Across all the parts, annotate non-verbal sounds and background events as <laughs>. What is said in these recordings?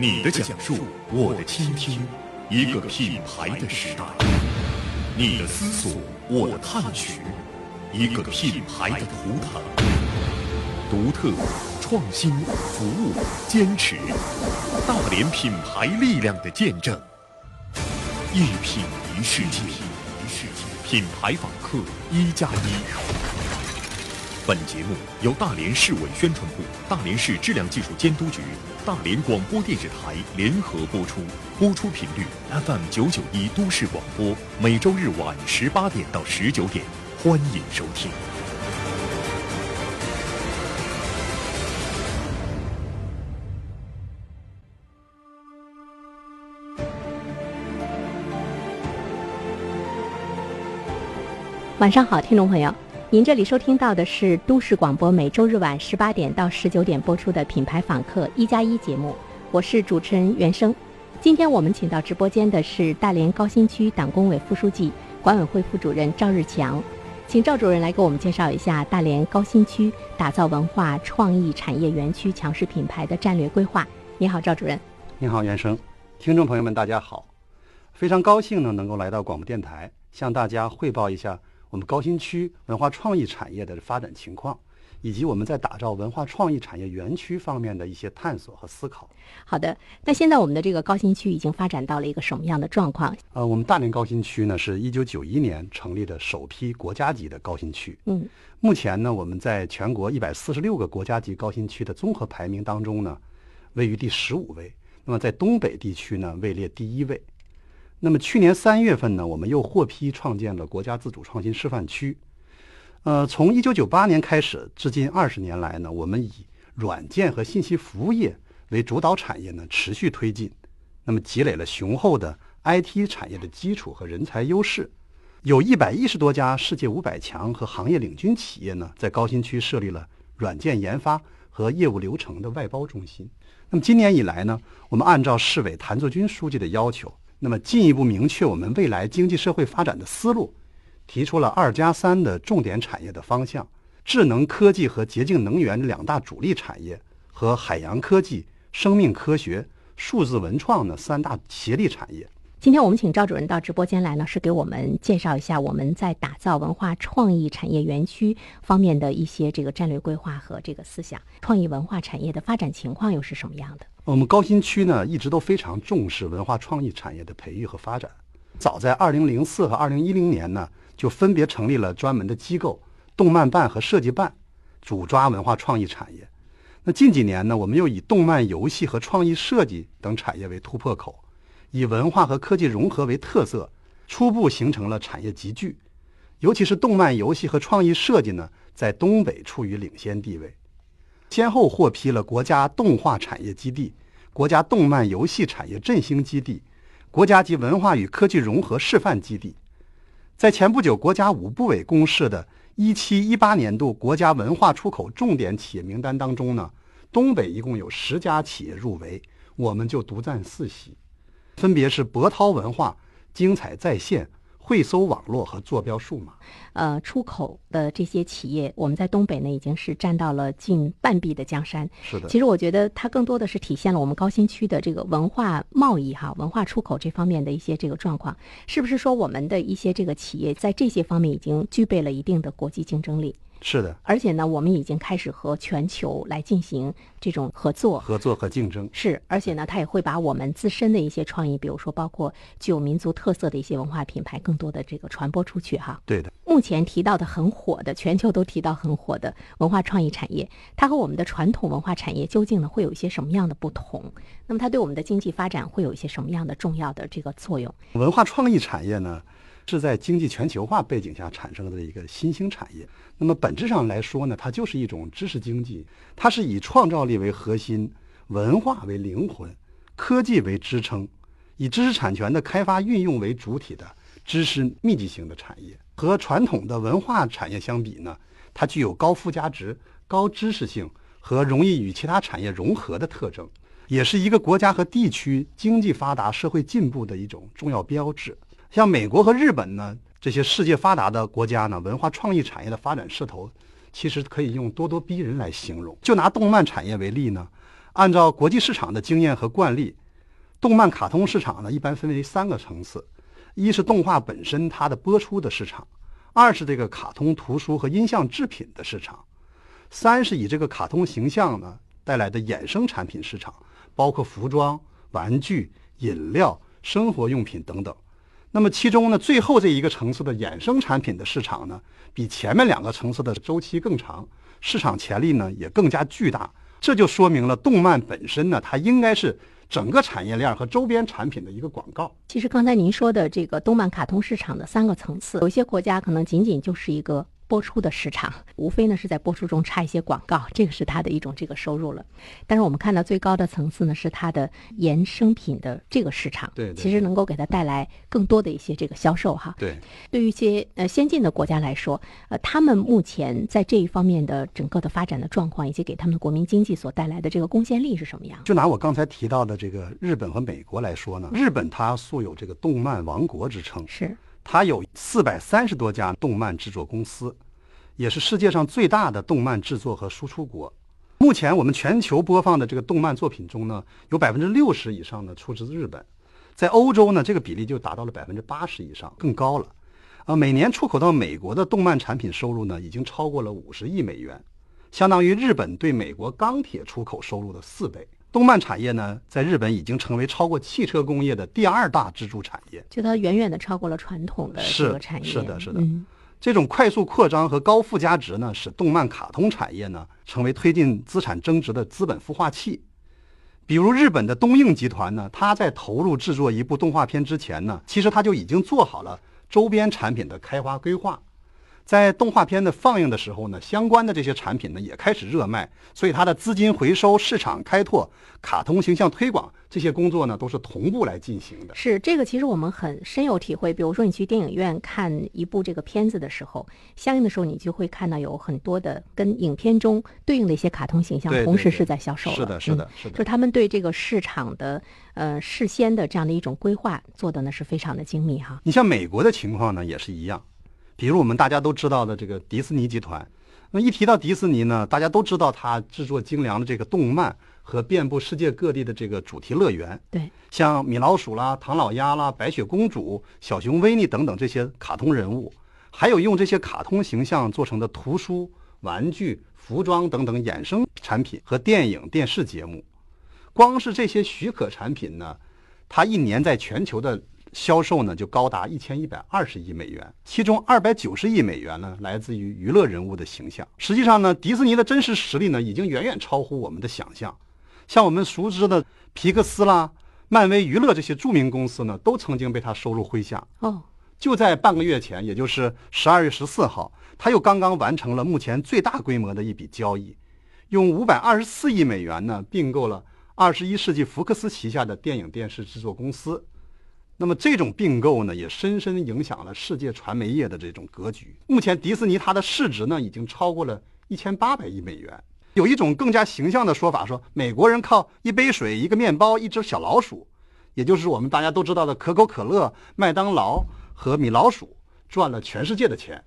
你的讲述，我的倾听，一个品牌的时代。你的思索，我的探寻，一个品牌的图腾。独特、创新、服务、坚持，大连品牌力量的见证。一品一世界，品牌访客一加一。本节目由大连市委宣传部、大连市质量技术监督局、大连广播电视台联合播出，播出频率 FM 九九一都市广播，每周日晚十八点到十九点，欢迎收听。晚上好，听众朋友。您这里收听到的是都市广播每周日晚十八点到十九点播出的品牌访客一加一节目，我是主持人袁生。今天我们请到直播间的是大连高新区党工委副书记、管委会副主任赵日强，请赵主任来给我们介绍一下大连高新区打造文化创意产业园区强势品牌的战略规划。你好，赵主任。你好，袁生。听众朋友们，大家好。非常高兴呢，能够来到广播电台，向大家汇报一下。我们高新区文化创意产业的发展情况，以及我们在打造文化创意产业园区方面的一些探索和思考。好的，那现在我们的这个高新区已经发展到了一个什么样的状况？呃，我们大连高新区呢，是一九九一年成立的首批国家级的高新区。嗯，目前呢，我们在全国一百四十六个国家级高新区的综合排名当中呢，位于第十五位。那么在东北地区呢，位列第一位。那么去年三月份呢，我们又获批创建了国家自主创新示范区。呃，从一九九八年开始，至今二十年来呢，我们以软件和信息服务业为主导产业呢，持续推进。那么积累了雄厚的 IT 产业的基础和人才优势，有一百一十多家世界五百强和行业领军企业呢，在高新区设立了软件研发和业务流程的外包中心。那么今年以来呢，我们按照市委谭作军书记的要求。那么进一步明确我们未来经济社会发展的思路，提出了“二加三”的重点产业的方向：智能科技和洁净能源两大主力产业，和海洋科技、生命科学、数字文创的三大协力产业。今天我们请赵主任到直播间来呢，是给我们介绍一下我们在打造文化创意产业园区方面的一些这个战略规划和这个思想。创意文化产业的发展情况又是什么样的？我们高新区呢，一直都非常重视文化创意产业的培育和发展。早在2004和2010年呢，就分别成立了专门的机构——动漫办和设计办，主抓文化创意产业。那近几年呢，我们又以动漫、游戏和创意设计等产业为突破口，以文化和科技融合为特色，初步形成了产业集聚。尤其是动漫、游戏和创意设计呢，在东北处于领先地位。先后获批了国家动画产业基地、国家动漫游戏产业振兴基地、国家级文化与科技融合示范基地。在前不久国家五部委公示的一七一八年度国家文化出口重点企业名单当中呢，东北一共有十家企业入围，我们就独占四席，分别是博涛文化、精彩在线。会搜网络和坐标数码，呃，出口的这些企业，我们在东北呢已经是占到了近半壁的江山。是的，其实我觉得它更多的是体现了我们高新区的这个文化贸易哈，文化出口这方面的一些这个状况，是不是说我们的一些这个企业在这些方面已经具备了一定的国际竞争力？是的，而且呢，我们已经开始和全球来进行这种合作、合作和竞争。是，而且呢，它也会把我们自身的一些创意，比如说包括具有民族特色的一些文化品牌，更多的这个传播出去哈。对的。目前提到的很火的，全球都提到很火的文化创意产业，它和我们的传统文化产业究竟呢会有一些什么样的不同？那么它对我们的经济发展会有一些什么样的重要的这个作用？文化创意产业呢？是在经济全球化背景下产生的一个新兴产业。那么本质上来说呢，它就是一种知识经济，它是以创造力为核心，文化为灵魂，科技为支撑，以知识产权的开发运用为主体的知识密集型的产业。和传统的文化产业相比呢，它具有高附加值、高知识性和容易与其他产业融合的特征，也是一个国家和地区经济发达、社会进步的一种重要标志。像美国和日本呢，这些世界发达的国家呢，文化创意产业的发展势头，其实可以用咄咄逼人来形容。就拿动漫产业为例呢，按照国际市场的经验和惯例，动漫卡通市场呢一般分为三个层次：一是动画本身它的播出的市场；二是这个卡通图书和音像制品的市场；三是以这个卡通形象呢带来的衍生产品市场，包括服装、玩具、饮料、生活用品等等。那么其中呢，最后这一个层次的衍生产品的市场呢，比前面两个层次的周期更长，市场潜力呢也更加巨大。这就说明了动漫本身呢，它应该是整个产业链和周边产品的一个广告。其实刚才您说的这个动漫卡通市场的三个层次，有些国家可能仅仅就是一个。播出的市场无非呢是在播出中插一些广告，这个是它的一种这个收入了。但是我们看到最高的层次呢是它的衍生品的这个市场，对，其实能够给它带来更多的一些这个销售哈。对，对于一些呃先进的国家来说，呃，他们目前在这一方面的整个的发展的状况，以及给他们的国民经济所带来的这个贡献力是什么样？就拿我刚才提到的这个日本和美国来说呢，日本它素有这个动漫王国之称，是它有四百三十多家动漫制作公司。也是世界上最大的动漫制作和输出国。目前我们全球播放的这个动漫作品中呢，有百分之六十以上呢出自日本，在欧洲呢，这个比例就达到了百分之八十以上，更高了。啊，每年出口到美国的动漫产品收入呢，已经超过了五十亿美元，相当于日本对美国钢铁出口收入的四倍。动漫产业呢，在日本已经成为超过汽车工业的第二大支柱产业，就它远远的超过了传统的这个产业。是的，是的。这种快速扩张和高附加值呢，使动漫卡通产业呢成为推进资产增值的资本孵化器。比如日本的东映集团呢，它在投入制作一部动画片之前呢，其实它就已经做好了周边产品的开发规划。在动画片的放映的时候呢，相关的这些产品呢也开始热卖，所以它的资金回收、市场开拓、卡通形象推广这些工作呢都是同步来进行的。是这个，其实我们很深有体会。比如说，你去电影院看一部这个片子的时候，相应的时候你就会看到有很多的跟影片中对应的一些卡通形象同时是在销售。是的，是的，是的。就是他们对这个市场的呃事先的这样的一种规划做的呢是非常的精密哈。你像美国的情况呢也是一样。比如我们大家都知道的这个迪士尼集团，那一提到迪士尼呢，大家都知道它制作精良的这个动漫和遍布世界各地的这个主题乐园。对，像米老鼠啦、唐老鸭啦、白雪公主、小熊维尼等等这些卡通人物，还有用这些卡通形象做成的图书、玩具、服装等等衍生产品和电影、电视节目。光是这些许可产品呢，它一年在全球的。销售呢就高达一千一百二十亿美元，其中二百九十亿美元呢来自于娱乐人物的形象。实际上呢，迪士尼的真实实力呢已经远远超乎我们的想象。像我们熟知的皮克斯啦、漫威娱乐这些著名公司呢，都曾经被他收入麾下。哦，就在半个月前，也就是十二月十四号，他又刚刚完成了目前最大规模的一笔交易，用五百二十四亿美元呢并购了二十一世纪福克斯旗下的电影电视制作公司。那么这种并购呢，也深深影响了世界传媒业的这种格局。目前，迪士尼它的市值呢，已经超过了一千八百亿美元。有一种更加形象的说法，说美国人靠一杯水、一个面包、一只小老鼠，也就是我们大家都知道的可口可乐、麦当劳和米老鼠，赚了全世界的钱。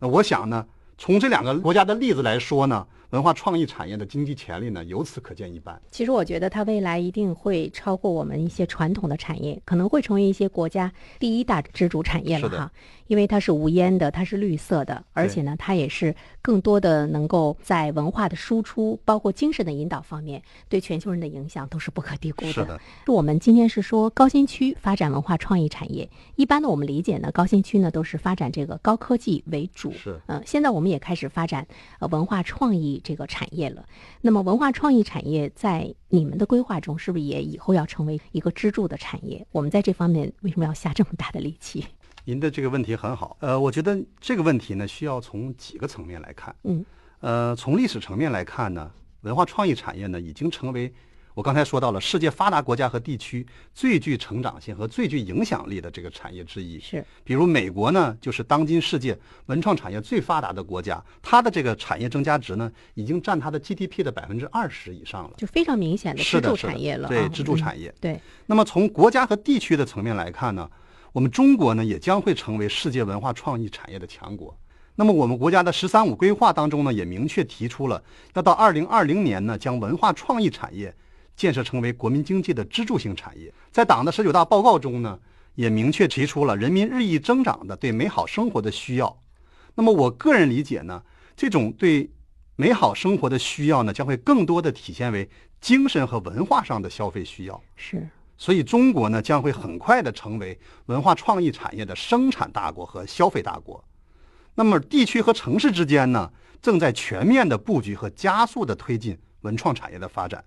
那我想呢，从这两个国家的例子来说呢。文化创意产业的经济潜力呢，由此可见一斑。其实我觉得它未来一定会超过我们一些传统的产业，可能会成为一些国家第一大支柱产业了哈。因为它是无烟的，它是绿色的，而且呢，它也是更多的能够在文化的输出，包括精神的引导方面，对全球人的影响都是不可低估的。是的。我们今天是说高新区发展文化创意产业，一般呢我们理解呢，高新区呢都是发展这个高科技为主。是。嗯，现在我们也开始发展呃文化创意。这个产业了，那么文化创意产业在你们的规划中，是不是也以后要成为一个支柱的产业？我们在这方面为什么要下这么大的力气？您的这个问题很好，呃，我觉得这个问题呢，需要从几个层面来看。嗯，呃，从历史层面来看呢，文化创意产业呢，已经成为。我刚才说到了世界发达国家和地区最具成长性和最具影响力的这个产业之一。是，比如美国呢，就是当今世界文创产业最发达的国家，它的这个产业增加值呢，已经占它的 GDP 的百分之二十以上了，就非常明显的支柱产业了。对，支柱产业。对。那么从国家和地区的层面来看呢，我们中国呢，也将会成为世界文化创意产业的强国。那么我们国家的“十三五”规划当中呢，也明确提出了要到二零二零年呢，将文化创意产业建设成为国民经济的支柱性产业。在党的十九大报告中呢，也明确提出了人民日益增长的对美好生活的需要。那么我个人理解呢，这种对美好生活的需要呢，将会更多的体现为精神和文化上的消费需要。是，所以中国呢，将会很快的成为文化创意产业的生产大国和消费大国。那么，地区和城市之间呢，正在全面的布局和加速的推进文创产业的发展。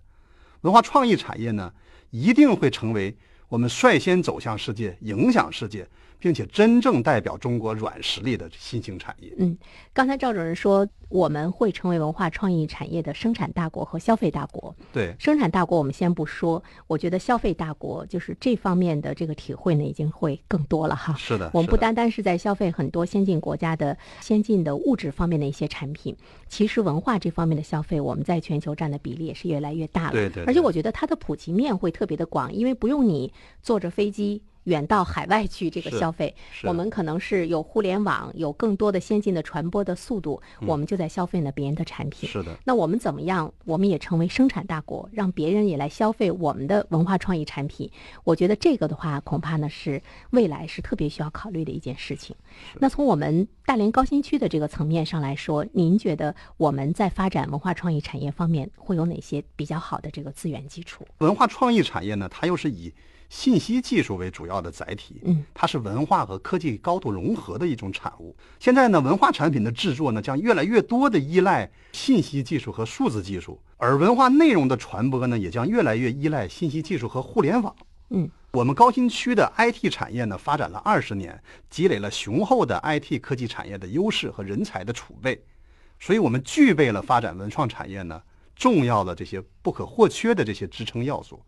文化创意产业呢，一定会成为我们率先走向世界、影响世界。并且真正代表中国软实力的新兴产业。嗯，刚才赵主任说我们会成为文化创意产业的生产大国和消费大国。对，生产大国我们先不说，我觉得消费大国就是这方面的这个体会呢，已经会更多了哈。是的，我们不单单是在消费很多先进国家的先进的物质方面的一些产品，其实文化这方面的消费，我们在全球占的比例也是越来越大了。对对。而且我觉得它的普及面会特别的广，因为不用你坐着飞机。远到海外去这个消费，我们可能是有互联网，有更多的先进的传播的速度，我们就在消费呢别人的产品。是的。那我们怎么样？我们也成为生产大国，让别人也来消费我们的文化创意产品。我觉得这个的话，恐怕呢是未来是特别需要考虑的一件事情。那从我们大连高新区的这个层面上来说，您觉得我们在发展文化创意产业方面会有哪些比较好的这个资源基础？文化创意产业呢，它又是以。信息技术为主要的载体，嗯，它是文化和科技高度融合的一种产物。现在呢，文化产品的制作呢，将越来越多的依赖信息技术和数字技术，而文化内容的传播呢，也将越来越依赖信息技术和互联网。嗯，我们高新区的 IT 产业呢，发展了二十年，积累了雄厚的 IT 科技产业的优势和人才的储备，所以我们具备了发展文创产业呢重要的这些不可或缺的这些支撑要素。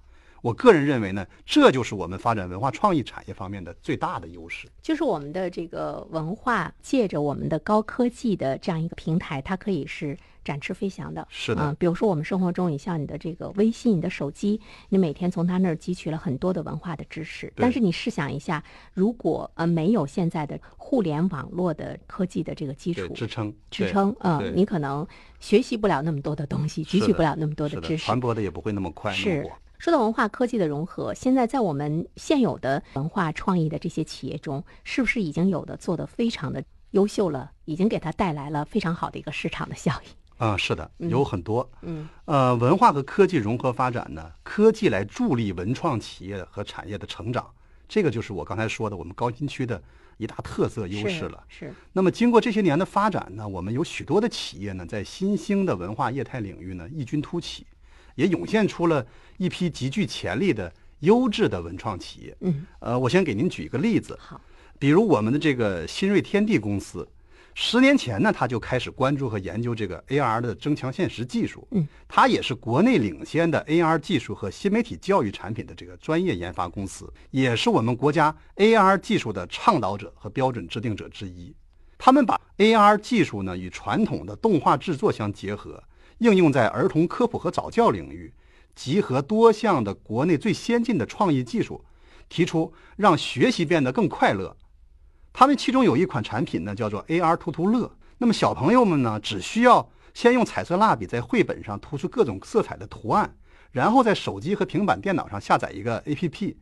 我个人认为呢，这就是我们发展文化创意产业方面的最大的优势。就是我们的这个文化，借着我们的高科技的这样一个平台，它可以是展翅飞翔的。是的，比如说我们生活中，你像你的这个微信、你的手机，你每天从它那儿汲取了很多的文化的知识。但是你试想一下，如果呃没有现在的互联网络的科技的这个基础支撑支撑，嗯，你可能学习不了那么多的东西，汲取不了那么多的知识，传播的也不会那么快。是。说到文化科技的融合，现在在我们现有的文化创意的这些企业中，是不是已经有的做得非常的优秀了？已经给它带来了非常好的一个市场的效益？啊，是的，有很多。嗯，呃，文化和科技融合发展呢，科技来助力文创企业和产业的成长，这个就是我刚才说的我们高新区的一大特色优势了。是。那么经过这些年的发展呢，我们有许多的企业呢，在新兴的文化业态领域呢异军突起。也涌现出了一批极具潜力的优质的文创企业。嗯，呃，我先给您举一个例子。好，比如我们的这个新锐天地公司，十年前呢，他就开始关注和研究这个 AR 的增强现实技术。嗯，它也是国内领先的 AR 技术和新媒体教育产品的这个专业研发公司，也是我们国家 AR 技术的倡导者和标准制定者之一。他们把 AR 技术呢与传统的动画制作相结合。应用在儿童科普和早教领域，集合多项的国内最先进的创意技术，提出让学习变得更快乐。他们其中有一款产品呢，叫做 AR 涂涂乐。那么小朋友们呢，只需要先用彩色蜡笔在绘本上涂出各种色彩的图案，然后在手机和平板电脑上下载一个 APP，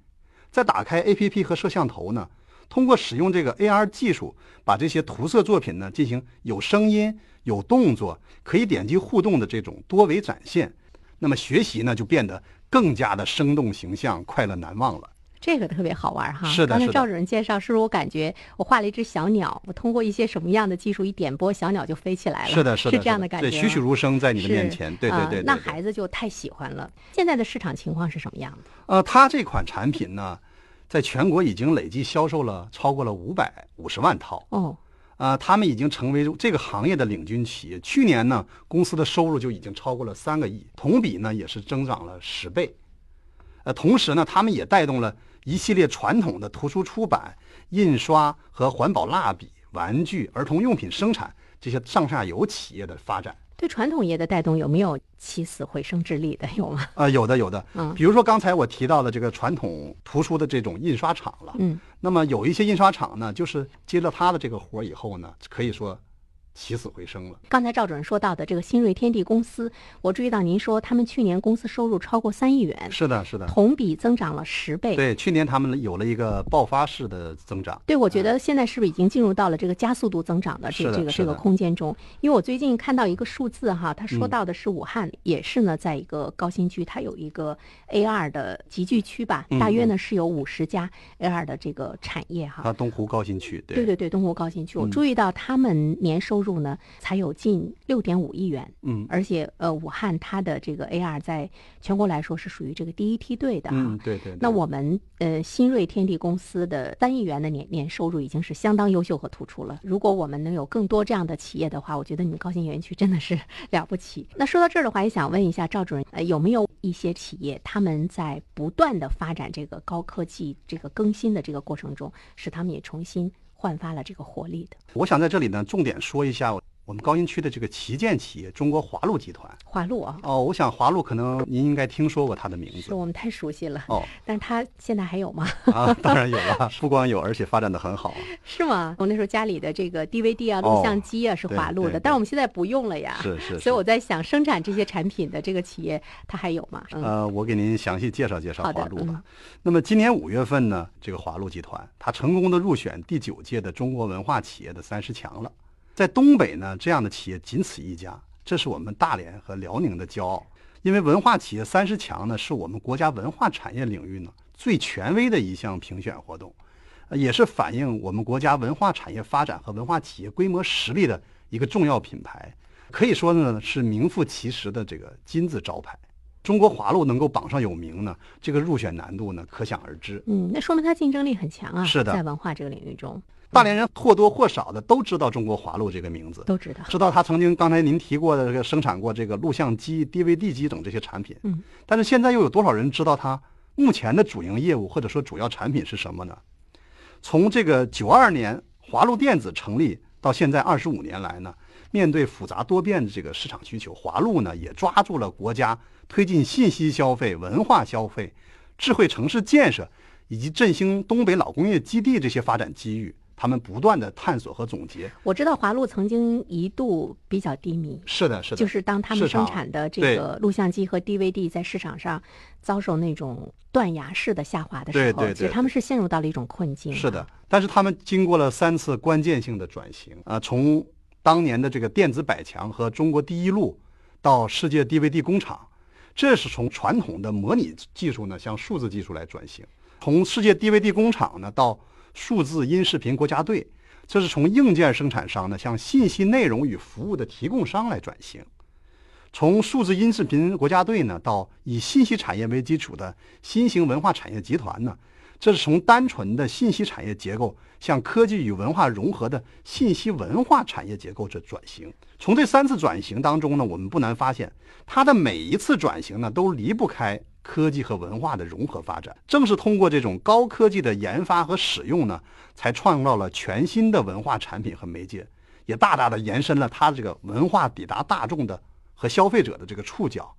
再打开 APP 和摄像头呢。通过使用这个 AR 技术，把这些涂色作品呢进行有声音、有动作、可以点击互动的这种多维展现，那么学习呢就变得更加的生动形象、快乐难忘了。这个特别好玩哈！是的，刚才赵主任介绍，是不是我感觉我画了一只小鸟，我通过一些什么样的技术一点拨，小鸟就飞起来了？是的，是的，是这样的感觉，栩栩如生在你的面前。对对对，那孩子就太喜欢了。现在的市场情况是什么样的？呃，它这款产品呢？在全国已经累计销售了超过了五百五十万套哦，啊，他们已经成为这个行业的领军企业。去年呢，公司的收入就已经超过了三个亿，同比呢也是增长了十倍。呃，同时呢，他们也带动了一系列传统的图书出版、印刷和环保蜡笔、玩具、儿童用品生产这些上下游企业的发展。对传统业的带动有没有起死回生之力的？有吗？啊，有的，有的。嗯，比如说刚才我提到的这个传统图书的这种印刷厂了。嗯，那么有一些印刷厂呢，就是接了他的这个活儿以后呢，可以说起死回生了。刚才赵主任说到的这个新锐天地公司，我注意到您说他们去年公司收入超过三亿元，是的，是的，同比增长了十倍。对，去年他们有了一个爆发式的增长。对，我觉得现在是不是已经进入到了这个加速度增长的这这个这个空间中？因为我最近看到一个数字哈，他说到的是武汉也是呢，在一个高新区，它有一个 A 二的集聚区吧，大约呢是有五十家 A 二的这个产业哈。它东湖高新区，对对对，东湖高新区，我注意到他们年收入呢才有近六点五亿元，嗯，而且呃，武汉它的这个 A R 在全国来说是属于这个第一梯队的哈，嗯，对对。那我们呃新锐天地公司的三亿元的年年收入已经是相当优秀和突出了。如果我们能有更多这样的企业的话，我觉得你们高新园区真的是 <laughs> 了不起。那说到这儿的话，也想问一下赵主任，呃，有没有一些企业他们在不断的发展这个高科技、这个更新的这个过程中，使他们也重新焕发了这个活力的？我想在这里呢，重点说一下。我们高新区的这个旗舰企业中国华路集团，华路啊，哦，我想华路可能您应该听说过它的名字，是我们太熟悉了哦。但是它现在还有吗？啊，当然有了，不光有，而且发展的很好。<laughs> 是吗？我那时候家里的这个 DVD 啊、录像机啊是华路的，但是我们现在不用了呀。是是。所以我在想，生产这些产品的这个企业它还有吗？呃，我给您详细介绍介绍华路吧。那么今年五月份呢，这个华路集团它成功的入选第九届的中国文化企业的三十强了。在东北呢，这样的企业仅此一家，这是我们大连和辽宁的骄傲。因为文化企业三十强呢，是我们国家文化产业领域呢最权威的一项评选活动，也是反映我们国家文化产业发展和文化企业规模实力的一个重要品牌。可以说呢，是名副其实的这个金字招牌。中国华路能够榜上有名呢，这个入选难度呢可想而知。嗯，那说明它竞争力很强啊。是的，在文化这个领域中。大连人或多或少的都知道中国华路这个名字，都知道，知道他曾经刚才您提过的这个生产过这个录像机、DVD 机等这些产品。嗯，但是现在又有多少人知道它目前的主营业务或者说主要产品是什么呢？从这个九二年华路电子成立到现在二十五年来呢，面对复杂多变的这个市场需求，华路呢也抓住了国家推进信息消费、文化消费、智慧城市建设以及振兴东北老工业基地这些发展机遇。他们不断的探索和总结。我知道华路曾经一度比较低迷，是的，是的，就是当他们生产的这个录像机和 DVD 在市场上遭受那种断崖式的下滑的时候，其实他们是陷入到了一种困境。是的，但是他们经过了三次关键性的转型啊，从当年的这个电子百强和中国第一路，到世界 DVD 工厂，这是从传统的模拟技术呢向数字技术来转型，从世界 DVD 工厂呢到。数字音视频国家队，这是从硬件生产商呢向信息内容与服务的提供商来转型；从数字音视频国家队呢到以信息产业为基础的新型文化产业集团呢，这是从单纯的信息产业结构向科技与文化融合的信息文化产业结构这转型。从这三次转型当中呢，我们不难发现，它的每一次转型呢都离不开。科技和文化的融合发展，正是通过这种高科技的研发和使用呢，才创造了全新的文化产品和媒介，也大大的延伸了它这个文化抵达大众的和消费者的这个触角，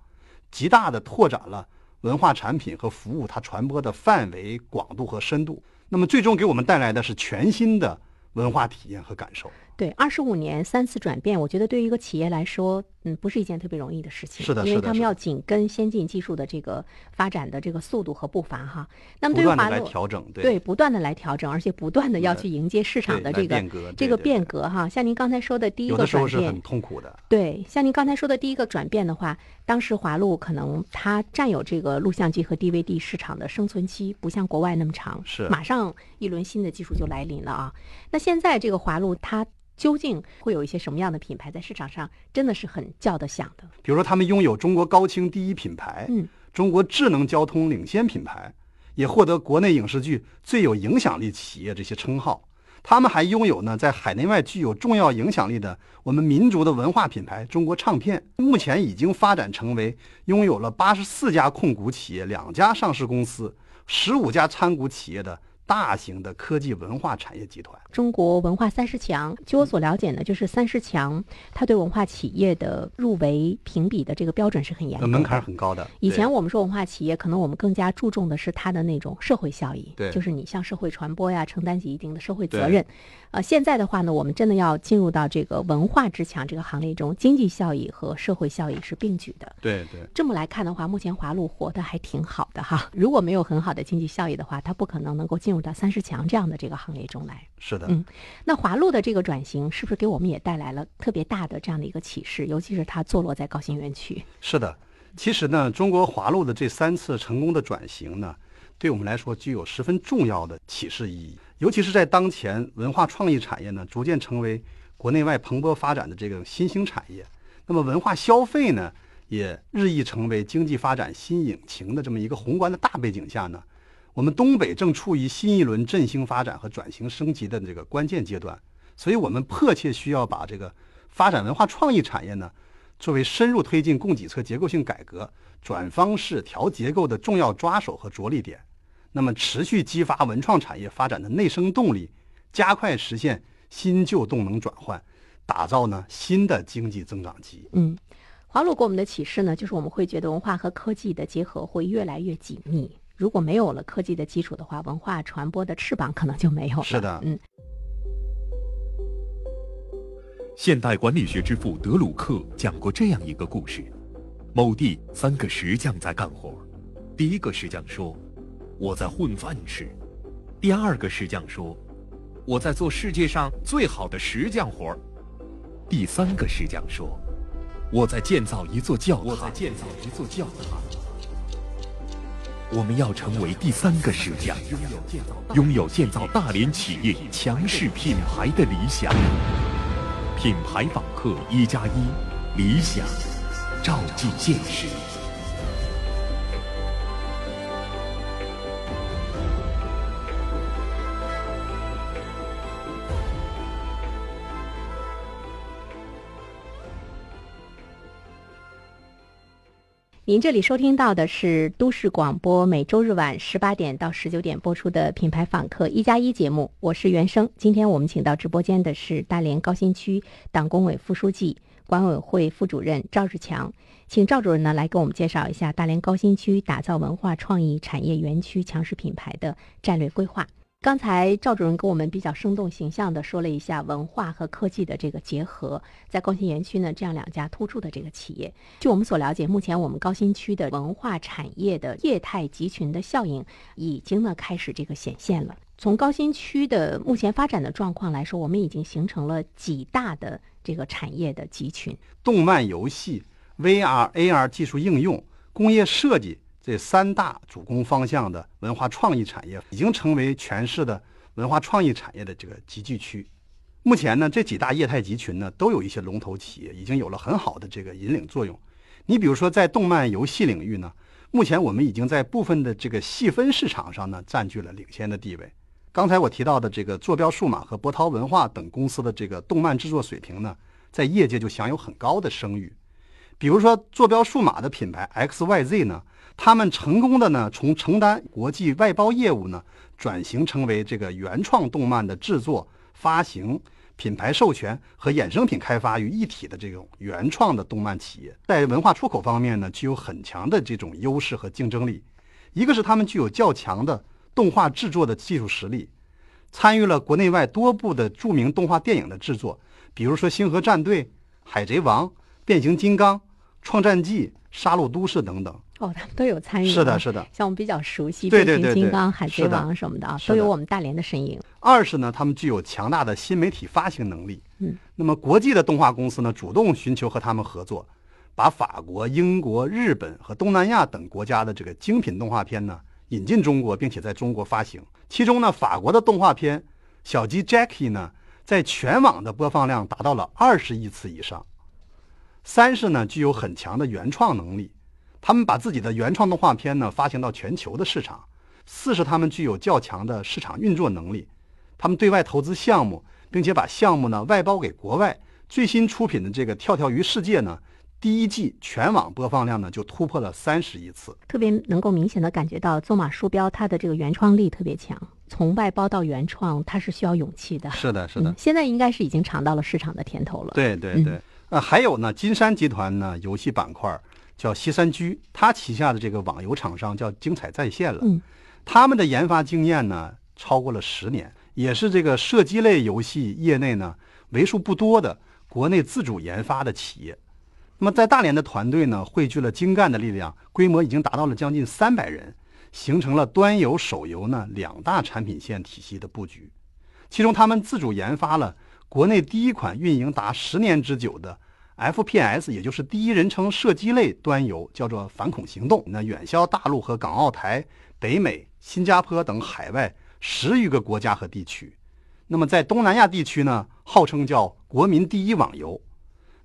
极大的拓展了文化产品和服务它传播的范围、广度和深度。那么，最终给我们带来的是全新的文化体验和感受。对，二十五年三次转变，我觉得对于一个企业来说，嗯，不是一件特别容易的事情。是的，因为他们要紧跟先进技术的这个发展的这个速度和步伐哈。那么对于华路，调整，对，不断的来调整，而且不断的要去迎接市场的这个这个变革哈。像您刚才说的第一个转变，很痛苦的。对，像您刚才说的第一个转变的话，当时华路可能它占有这个录像机和 DVD 市场的生存期不像国外那么长，是马上一轮新的技术就来临了啊。那现在这个华路它。究竟会有一些什么样的品牌在市场上真的是很叫得响的？比如说，他们拥有中国高清第一品牌，嗯，中国智能交通领先品牌，也获得国内影视剧最有影响力企业这些称号。他们还拥有呢，在海内外具有重要影响力的我们民族的文化品牌中国唱片，目前已经发展成为拥有了八十四家控股企业、两家上市公司、十五家参股企业的大型的科技文化产业集团。中国文化三十强，据我所了解呢，就是三十强，它对文化企业的入围评比的这个标准是很严格的，门槛很高的。以前我们说文化企业，可能我们更加注重的是它的那种社会效益，对，就是你向社会传播呀，承担起一定的社会责任。呃，现在的话呢，我们真的要进入到这个文化之强这个行列中，经济效益和社会效益是并举的。对对，这么来看的话，目前华路活得还挺好的哈。如果没有很好的经济效益的话，它不可能能够进入到三十强这样的这个行列中来。是的，嗯，那华路的这个转型是不是给我们也带来了特别大的这样的一个启示？尤其是它坐落在高新园区。是的，其实呢，中国华路的这三次成功的转型呢，对我们来说具有十分重要的启示意义。尤其是在当前文化创意产业呢逐渐成为国内外蓬勃发展的这个新兴产业，那么文化消费呢也日益成为经济发展新引擎的这么一个宏观的大背景下呢，我们东北正处于新一轮振兴发展和转型升级的这个关键阶段，所以我们迫切需要把这个发展文化创意产业呢作为深入推进供给侧结构性改革、转方式、调结构的重要抓手和着力点。那么，持续激发文创产业发展的内生动力，加快实现新旧动能转换，打造呢新的经济增长极。嗯，华鲁给我们的启示呢，就是我们会觉得文化和科技的结合会越来越紧密。如果没有了科技的基础的话，文化传播的翅膀可能就没有了。是的，嗯。现代管理学之父德鲁克讲过这样一个故事：某地三个石匠在干活，第一个石匠说。我在混饭吃。第二个石匠说：“我在做世界上最好的石匠活儿。”第三个石匠说：“我在建造一座教堂。”我在建造一座教堂。我们要成为第三个石匠，拥有建造大连企业强势品牌的理想。品牌访客一加一，理想照进现实。您这里收听到的是都市广播每周日晚十八点到十九点播出的品牌访客一加一节目，我是袁生。今天我们请到直播间的是大连高新区党工委副书记、管委会副主任赵志强，请赵主任呢来给我们介绍一下大连高新区打造文化创意产业园区强势品牌的战略规划。刚才赵主任跟我们比较生动形象地说了一下文化和科技的这个结合，在高新园区呢，这样两家突出的这个企业，据我们所了解，目前我们高新区的文化产业的业态集群的效应已经呢开始这个显现了。从高新区的目前发展的状况来说，我们已经形成了几大的这个产业的集群：动漫游戏、VR、AR 技术应用、工业设计。这三大主攻方向的文化创意产业已经成为全市的文化创意产业的这个集聚区。目前呢，这几大业态集群呢，都有一些龙头企业已经有了很好的这个引领作用。你比如说，在动漫游戏领域呢，目前我们已经在部分的这个细分市场上呢，占据了领先的地位。刚才我提到的这个坐标数码和博涛文化等公司的这个动漫制作水平呢，在业界就享有很高的声誉。比如说，坐标数码的品牌 XYZ 呢。他们成功的呢，从承担国际外包业务呢，转型成为这个原创动漫的制作、发行、品牌授权和衍生品开发于一体的这种原创的动漫企业。在文化出口方面呢，具有很强的这种优势和竞争力。一个是他们具有较强的动画制作的技术实力，参与了国内外多部的著名动画电影的制作，比如说《星河战队》《海贼王》《变形金刚》《创战记》《杀戮都市》等等。哦，他们都有参与，是的，是的。像我们比较熟悉变形金刚、海贼王什么的啊，都有我们大连的身影。二是呢，他们具有强大的新媒体发行能力。嗯，那么国际的动画公司呢，主动寻求和他们合作，把法国、英国、日本和东南亚等国家的这个精品动画片呢引进中国，并且在中国发行。其中呢，法国的动画片《小鸡 Jackie》呢，在全网的播放量达到了二十亿次以上。三是呢，具有很强的原创能力。他们把自己的原创动画片呢发行到全球的市场。四是他们具有较强的市场运作能力，他们对外投资项目，并且把项目呢外包给国外。最新出品的这个《跳跳鱼世界》呢，第一季全网播放量呢就突破了三十亿次。特别能够明显的感觉到，纵马书标它的这个原创力特别强。从外包到原创，它是需要勇气的。是的，是的。嗯，现在应该是已经尝到了市场的甜头了。对对对。呃，还有呢，金山集团呢，游戏板块叫西山居，他旗下的这个网游厂商叫精彩在线了。嗯，他们的研发经验呢，超过了十年，也是这个射击类游戏业内呢为数不多的国内自主研发的企业。那么在大连的团队呢，汇聚了精干的力量，规模已经达到了将近三百人，形成了端游、手游呢两大产品线体系的布局。其中，他们自主研发了国内第一款运营达十年之久的。FPS 也就是第一人称射击类端游，叫做《反恐行动》，那远销大陆和港澳台、北美、新加坡等海外十余个国家和地区。那么在东南亚地区呢，号称叫“国民第一网游”。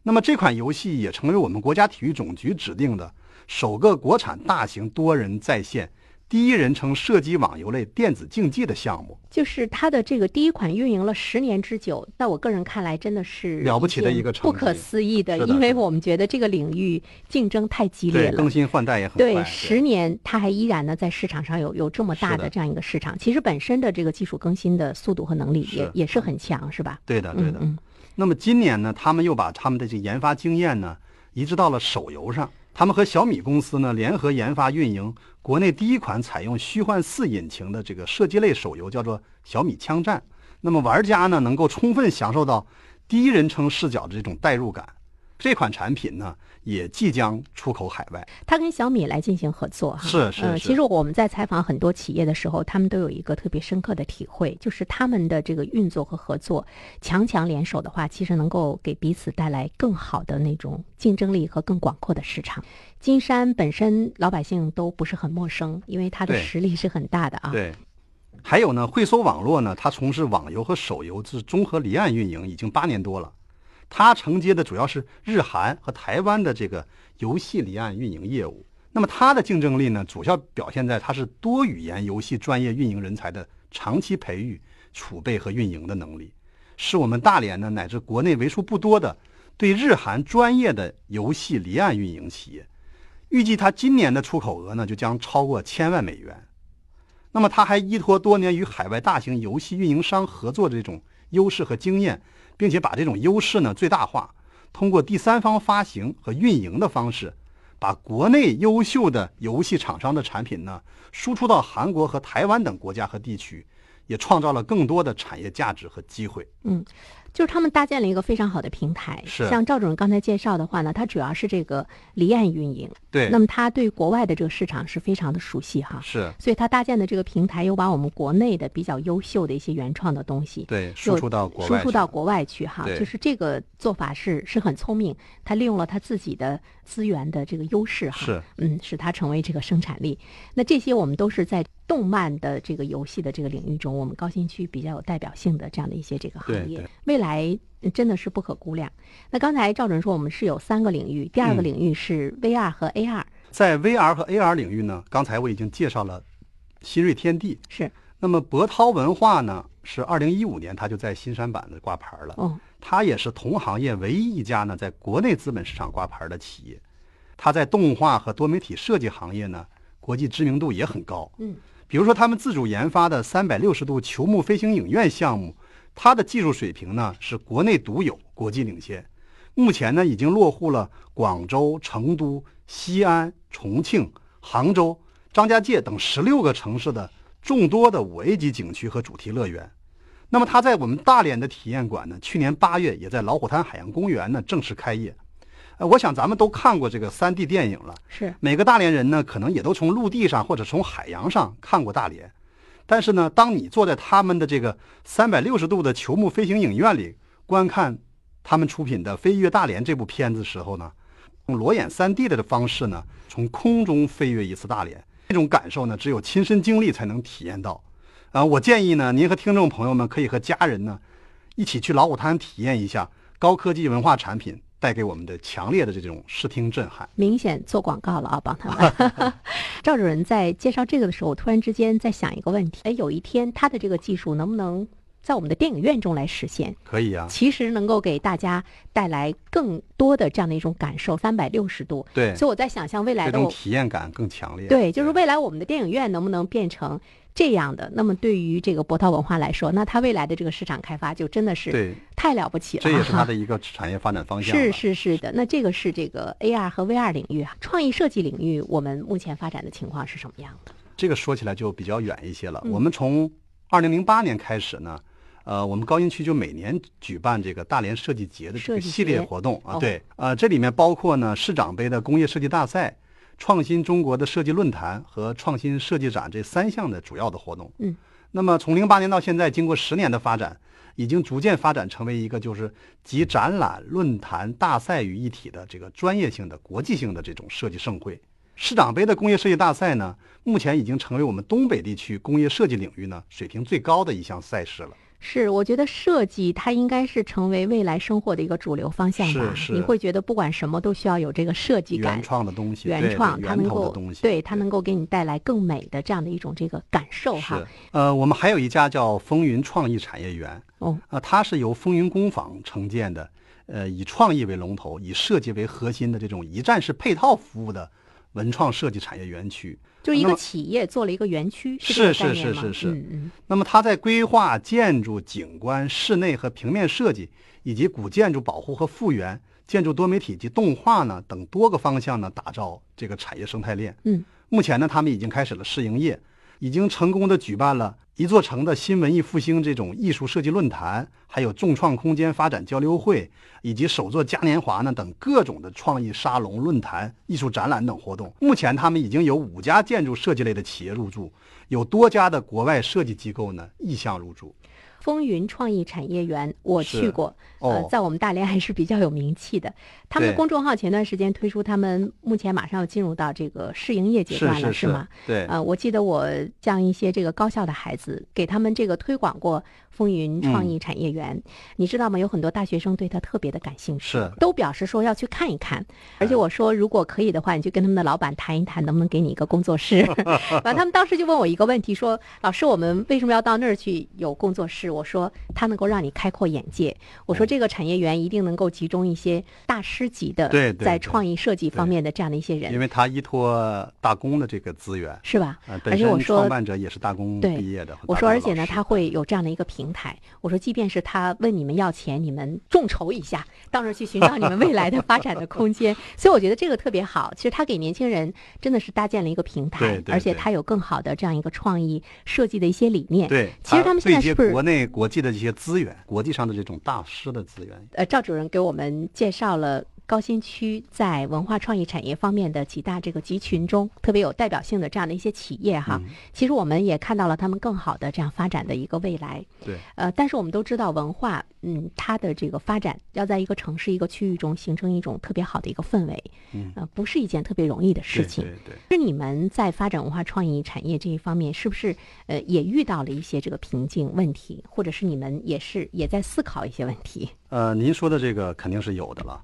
那么这款游戏也成为我们国家体育总局指定的首个国产大型多人在线。第一人称射击网游类电子竞技的项目，就是它的这个第一款运营了十年之久，在我个人看来真的是了不起的一个不可思议的，因为我们觉得这个领域竞争太激烈了，更新换代也很快。对，十年它还依然呢在市场上有有这么大的这样一个市场，其实本身的这个技术更新的速度和能力也也是很强，是吧？对的，对的。那么今年呢，他们又把他们的这研发经验呢移植到了手游上。他们和小米公司呢联合研发运营国内第一款采用虚幻四引擎的这个射击类手游，叫做《小米枪战》。那么玩家呢能够充分享受到第一人称视角的这种代入感。这款产品呢？也即将出口海外，他跟小米来进行合作哈。是是是。其实我们在采访很多企业的时候，他们都有一个特别深刻的体会，就是他们的这个运作和合作强强联手的话，其实能够给彼此带来更好的那种竞争力和更广阔的市场。金山本身老百姓都不是很陌生，因为它的实力是很大的啊。对。还有呢，会搜网络呢，它从事网游和手游是综合离岸运营已经八年多了。它承接的主要是日韩和台湾的这个游戏离岸运营业务。那么它的竞争力呢，主要表现在它是多语言游戏专业运营人才的长期培育、储备和运营的能力，是我们大连呢乃至国内为数不多的对日韩专业的游戏离岸运营企业。预计它今年的出口额呢就将超过千万美元。那么它还依托多年与海外大型游戏运营商合作的这种优势和经验。并且把这种优势呢最大化，通过第三方发行和运营的方式，把国内优秀的游戏厂商的产品呢输出到韩国和台湾等国家和地区，也创造了更多的产业价值和机会。嗯。就是他们搭建了一个非常好的平台，是像赵主任刚才介绍的话呢，它主要是这个离岸运营，对。那么他对国外的这个市场是非常的熟悉哈，是。所以他搭建的这个平台又把我们国内的比较优秀的一些原创的东西，对，输出到国外，输出到国外去哈，就是这个做法是是很聪明，他利用了他自己的资源的这个优势哈，是，嗯，使它成为这个生产力。那这些我们都是在。动漫的这个游戏的这个领域中，我们高新区比较有代表性的这样的一些这个行业，未来真的是不可估量。那刚才赵主任说，我们是有三个领域，第二个领域是 VR 和 AR。在 VR 和 AR 领域呢，刚才我已经介绍了新锐天地。是。那么博涛文化呢，是二零一五年它就在新山板的挂牌了。哦。它也是同行业唯一一家呢在国内资本市场挂牌的企业。它在动画和多媒体设计行业呢，国际知名度也很高。嗯。比如说，他们自主研发的三百六十度球幕飞行影院项目，它的技术水平呢是国内独有、国际领先。目前呢，已经落户了广州、成都、西安、重庆、杭州、张家界等十六个城市的众多的五 A 级景区和主题乐园。那么，它在我们大连的体验馆呢，去年八月也在老虎滩海洋公园呢正式开业。呃，我想咱们都看过这个 3D 电影了，是每个大连人呢，可能也都从陆地上或者从海洋上看过大连，但是呢，当你坐在他们的这个三百六十度的球幕飞行影院里观看他们出品的《飞越大连》这部片子时候呢，用裸眼 3D 的方式呢，从空中飞越一次大连，这种感受呢，只有亲身经历才能体验到。啊，我建议呢，您和听众朋友们可以和家人呢，一起去老虎滩体验一下高科技文化产品。带给我们的强烈的这种视听震撼，明显做广告了啊！帮他们。<laughs> <laughs> 赵主任在介绍这个的时候，我突然之间在想一个问题：哎，有一天他的这个技术能不能在我们的电影院中来实现，可以啊。其实能够给大家带来更多的这样的一种感受，三百六十度。对，所以我在想象未来的这种体验感更强烈。对，就是未来我们的电影院能不能变成这样的？那么对于这个博涛文化来说，那它未来的这个市场开发就真的是对太了不起了。这也是它的一个产业发展方向。是是是的，那这个是这个 AR 和 VR 领域啊，创意设计领域，我们目前发展的情况是什么样的？这个说起来就比较远一些了。嗯我们从二零零八年开始呢，呃，我们高新区就每年举办这个大连设计节的这个系列活动啊。哦对，呃，这里面包括呢市长杯的工业设计大赛、创新中国的设计论坛和创新设计展这三项的主要的活动。嗯，那么从零八年到现在，经过十年的发展，已经逐渐发展成为一个就是集展览、论坛、大赛于一体的这个专业性的、国际性的这种设计盛会。市长杯的工业设计大赛呢，目前已经成为我们东北地区工业设计领域呢水平最高的一项赛事了。是，我觉得设计它应该是成为未来生活的一个主流方向吧。是是你会觉得不管什么都需要有这个设计感原。创的东西，原创，它能够对它能够给你带来更美的这样的一种这个感受哈是。呃，我们还有一家叫风云创意产业园，哦，啊，它是由风云工坊承建的，呃，以创意为龙头，以设计为核心的这种一站式配套服务的文创设计产业园区。就一个企业做了一个园区，这个是是是是是嗯嗯，那么它在规划、建筑、景观、室内和平面设计，以及古建筑保护和复原、建筑多媒体及动画呢等多个方向呢，打造这个产业生态链。嗯，目前呢，他们已经开始了试营业，已经成功的举办了一座城的新文艺复兴这种艺术设计论坛，还有众创空间发展交流会，以及首座嘉年华呢等各种的创意沙龙、论坛、艺术展览等活动。目前他们已经有五家建筑设计类的企业入驻，有多家的国外设计机构呢意向入驻。风云创意产业园我去过，呃哦，在我们大连还是比较有名气的。他们的公众号前段时间推出，他们目前马上要进入到这个试营业阶段了，是吗？对，呃，我记得我这样一些这个高校的孩子，给他们这个推广过风云创嗯意产业园，你知道吗？有很多大学生对他特别的感兴趣，是都表示说要去看一看。而且我说，如果可以的话，你就跟他们的老板谈一谈，能不能给你一个工作室。<laughs> 完，他们当时就问我一个问题，说：“老师，我们为什么要到那儿去有工作室？”我说：“它能够让你开阔眼界。”我说：“这个产业园一定能够集中一些大师级的，在创意设计方面的这样的一些人。”因为他依托大工的这个资源，是吧？呃，而且我说创办者也是大工毕业的。我说，而且呢，他会有这样的一个平台。我说，即便是他问你们要钱，你们众筹一下，到那儿去寻找你们未来的发展的空间。<laughs> 所以我觉得这个特别好。其实他给年轻人真的是搭建了一个平台，对对而且他有更好的这样一个创意设计的一些理念。对，其实他们现在是不是国内国际的这些资源，国际上的这种大师的资源？呃，赵主任给我们介绍了高新区在文化创意产业方面的几大这个集群中特别有代表性的这样的一些企业哈。嗯其实我们也看到了他们更好的这样发展的一个未来。对，呃，但是我们都知道，文化，嗯，它的这个发展要在一个城市、一个区域中形成一种特别好的一个氛围，嗯呃，不是一件特别容易的事情。对对。是你们在发展文化创意产业这一方面，是不是呃也遇到了一些这个瓶颈问题，或者是你们也是也在思考一些问题？呃，您说的这个肯定是有的了。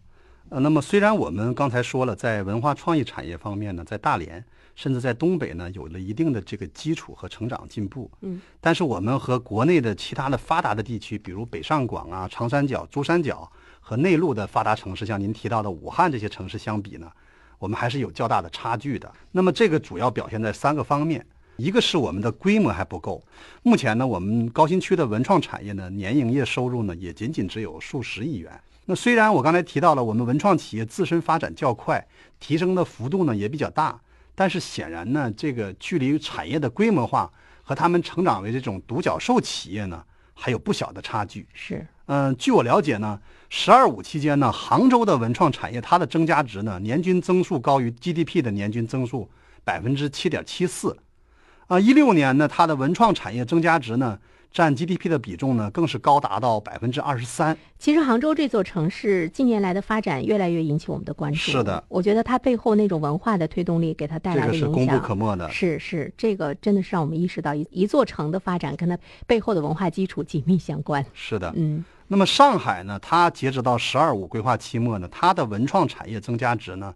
呃，那么虽然我们刚才说了，在文化创意产业方面呢，在大连甚至在东北呢，有了一定的这个基础和成长进步。嗯，但是我们和国内的其他的发达的地区，比如北上广啊、长三角、珠三角和内陆的发达城市，像您提到的武汉这些城市相比呢，我们还是有较大的差距的。那么这个主要表现在三个方面。一个是我们的规模还不够，目前呢，我们高新区的文创产业呢，年营业收入呢，也仅仅只有数十亿元。那虽然我刚才提到了我们文创企业自身发展较快，提升的幅度呢也比较大，但是显然呢，这个距离产业的规模化和他们成长为这种独角兽企业呢，还有不小的差距。是，嗯，据我了解呢，“十二五”期间呢，杭州的文创产业它的增加值呢，年均增速高于 GDP 的年均增速百分之七点七四。啊，一六年呢，它的文创产业增加值呢，占 GDP 的比重呢，更是高达到百分之二十三。其实杭州这座城市近年来的发展越来越引起我们的关注。是的，我觉得它背后那种文化的推动力给它带来的影个是功不。可没的。是是，这个真的是让我们意识到一一座城的发展跟它背后的文化基础紧密相关。是的。嗯，那么上海呢，它截止到“十二五”规划期末呢，它的文创产业增加值呢，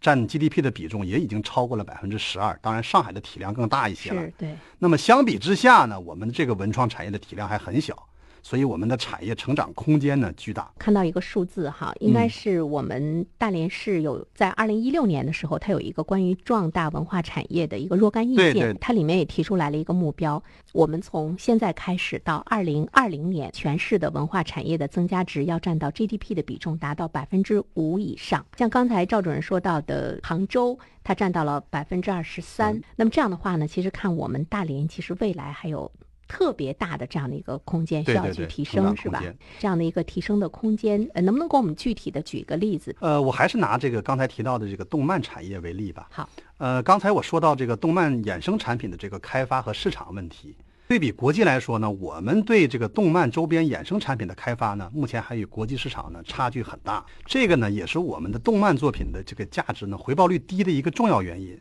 占 GDP 的比重也已经超过了百分之十二。当然，上海的体量更大一些了。是对，那么相比之下呢，我们这个文创产业的体量还很小。所以我们的产业成长空间呢巨大。看到一个数字哈，应该是我们大连市有在二零一六年的时候，它有一个关于壮大文化产业的一个若干意见，对对它里面也提出来了一个目标，我们从现在开始到二零二零年，全市的文化产业的增加值要占到 GDP 的比重达到百分之五以上。像刚才赵主任说到的杭州，它占到了百分之二十三嗯。那么这样的话呢，其实看我们大连，其实未来还有。特别大的这样的一个空间需要去提升，是吧？这样的一个提升的空间，呃，能不能给我们具体的举一个例子？呃，我还是拿这个刚才提到的这个动漫产业为例吧。好，呃，刚才我说到这个动漫衍生产品的这个开发和市场问题，对比国际来说呢，我们对这个动漫周边衍生产品的开发呢，目前还与国际市场呢差距很大。这个呢，也是我们的动漫作品的这个价值呢回报率低的一个重要原因。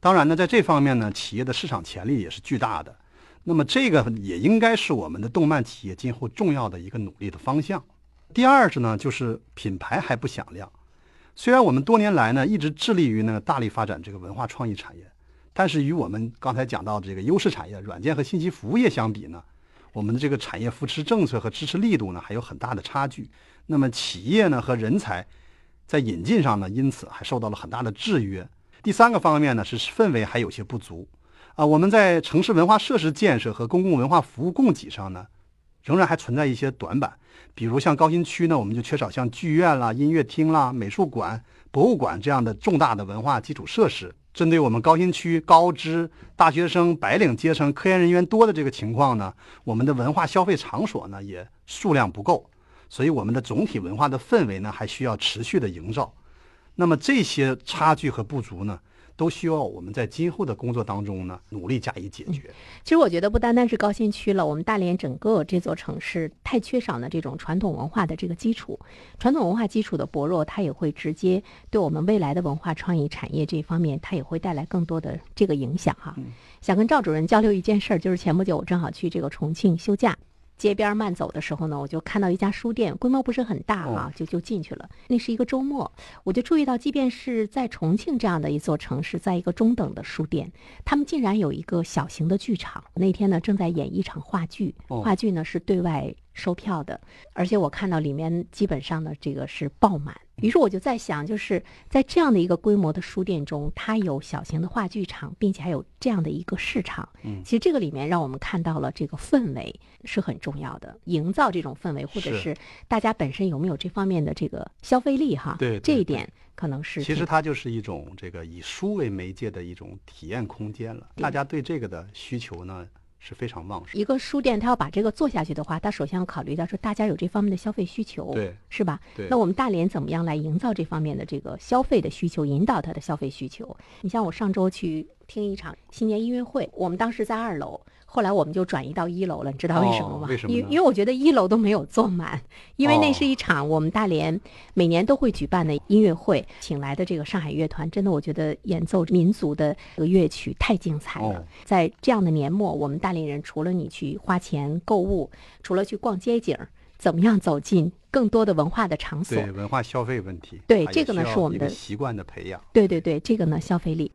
当然呢，在这方面呢，企业的市场潜力也是巨大的。那么这个也应该是我们的动漫企业今后重要的一个努力的方向。第二是呢，就是品牌还不响亮。虽然我们多年来呢一直致力于呢大力发展这个文化创意产业，但是与我们刚才讲到的这个优势产业软件和信息服务业相比呢，我们的这个产业扶持政策和支持力度呢还有很大的差距。那么企业呢和人才在引进上呢，因此还受到了很大的制约。第三个方面呢是氛围还有些不足啊，我们在城市文化设施建设和公共文化服务供给上呢，仍然还存在一些短板。比如像高新区呢，我们就缺少像剧院啦、音乐厅啦、美术馆、博物馆这样的重大的文化基础设施。针对我们高新区高知大学生、白领阶层、科研人员多的这个情况呢，我们的文化消费场所呢也数量不够，所以我们的总体文化的氛围呢还需要持续的营造。那么这些差距和不足呢，都需要我们在今后的工作当中呢努力加以解决。其实我觉得不单单是高新区了，我们大连整个这座城市太缺少了这种传统文化的这个基础，传统文化基础的薄弱，它也会直接对我们未来的文化创意产业这方面，它也会带来更多的这个影响哈。想跟赵主任交流一件事儿，就是前不久我正好去这个重庆休假。街边慢走的时候呢，我就看到一家书店，规模不是很大哈、哦就就进去了。那是一个周末，我就注意到，即便是在重庆这样的一座城市，在一个中等的书店，他们竟然有一个小型的剧场。那天呢，正在演一场话剧，哦话剧呢是对外收票的，而且我看到里面基本上呢这个是爆满。于是我就在想，就是在这样的一个规模的书店中，它有小型的话剧场，并且还有这样的一个市场。嗯其实这个里面让我们看到了这个氛围是很重要的，营造这种氛围，或者是是大家本身有没有这方面的这个消费力哈？对这一点可能是其实它就是一种这个以书为媒介的一种体验空间了。大家对这个的需求呢是非常旺盛。一个书店，它要把这个做下去的话，它首先要考虑到说大家有这方面的消费需求，对，是吧？对那我们大连怎么样来营造这方面的这个消费的需求，引导它的消费需求？你像我上周去听一场新年音乐会，我们当时在二楼，后来我们就转移到一楼了，你知道为什么吗？哦为什么因因为我觉得一楼都没有坐满，因为那哦是一场我们大连每年都会举办的音乐会，请来的这个上海乐团，真的我觉得演奏民族的这个乐曲太精彩了。哦在这样的年末，我们大连人除了你去花钱购物，除了去逛街景，怎么样走进更多的文化的场所？对文化消费问题，对这个呢是我们的习惯的培养。对对对，这个呢，消费力。